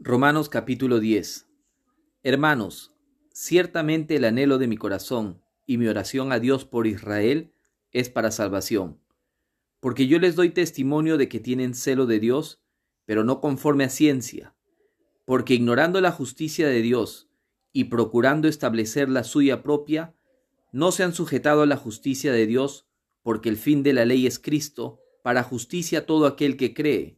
Romanos capítulo 10 Hermanos, ciertamente el anhelo de mi corazón y mi oración a Dios por Israel es para salvación, porque yo les doy testimonio de que tienen celo de Dios, pero no conforme a ciencia, porque ignorando la justicia de Dios y procurando establecer la suya propia, no se han sujetado a la justicia de Dios, porque el fin de la ley es Cristo, para justicia todo aquel que cree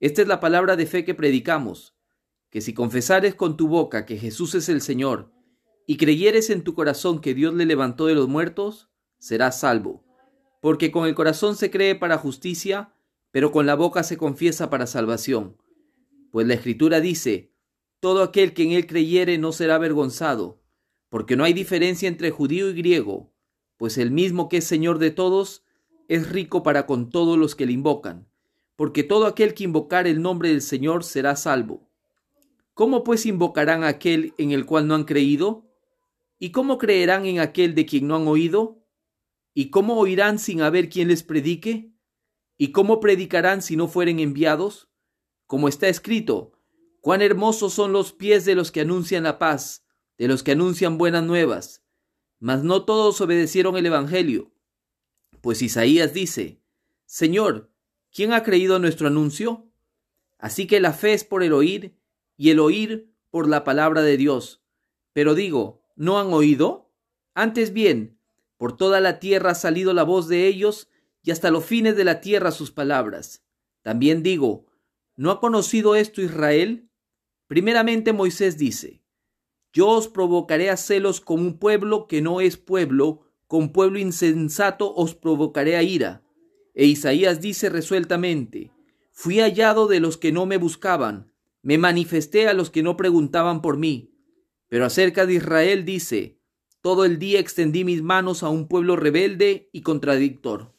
esta es la palabra de fe que predicamos, que si confesares con tu boca que Jesús es el Señor, y creyeres en tu corazón que Dios le levantó de los muertos, serás salvo. Porque con el corazón se cree para justicia, pero con la boca se confiesa para salvación. Pues la Escritura dice, todo aquel que en él creyere no será avergonzado, porque no hay diferencia entre judío y griego, pues el mismo que es Señor de todos, es rico para con todos los que le invocan porque todo aquel que invocar el nombre del Señor será salvo. ¿Cómo pues invocarán a aquel en el cual no han creído? ¿Y cómo creerán en aquel de quien no han oído? ¿Y cómo oirán sin haber quien les predique? ¿Y cómo predicarán si no fueren enviados? Como está escrito, cuán hermosos son los pies de los que anuncian la paz, de los que anuncian buenas nuevas. Mas no todos obedecieron el Evangelio. Pues Isaías dice, Señor, ¿Quién ha creído nuestro anuncio? Así que la fe es por el oír y el oír por la palabra de Dios. Pero digo, ¿no han oído? Antes bien, por toda la tierra ha salido la voz de ellos y hasta los fines de la tierra sus palabras. También digo, ¿no ha conocido esto Israel? Primeramente Moisés dice, Yo os provocaré a celos como un pueblo que no es pueblo, con pueblo insensato os provocaré a ira. E Isaías dice resueltamente, Fui hallado de los que no me buscaban, me manifesté a los que no preguntaban por mí. Pero acerca de Israel dice, Todo el día extendí mis manos a un pueblo rebelde y contradictor.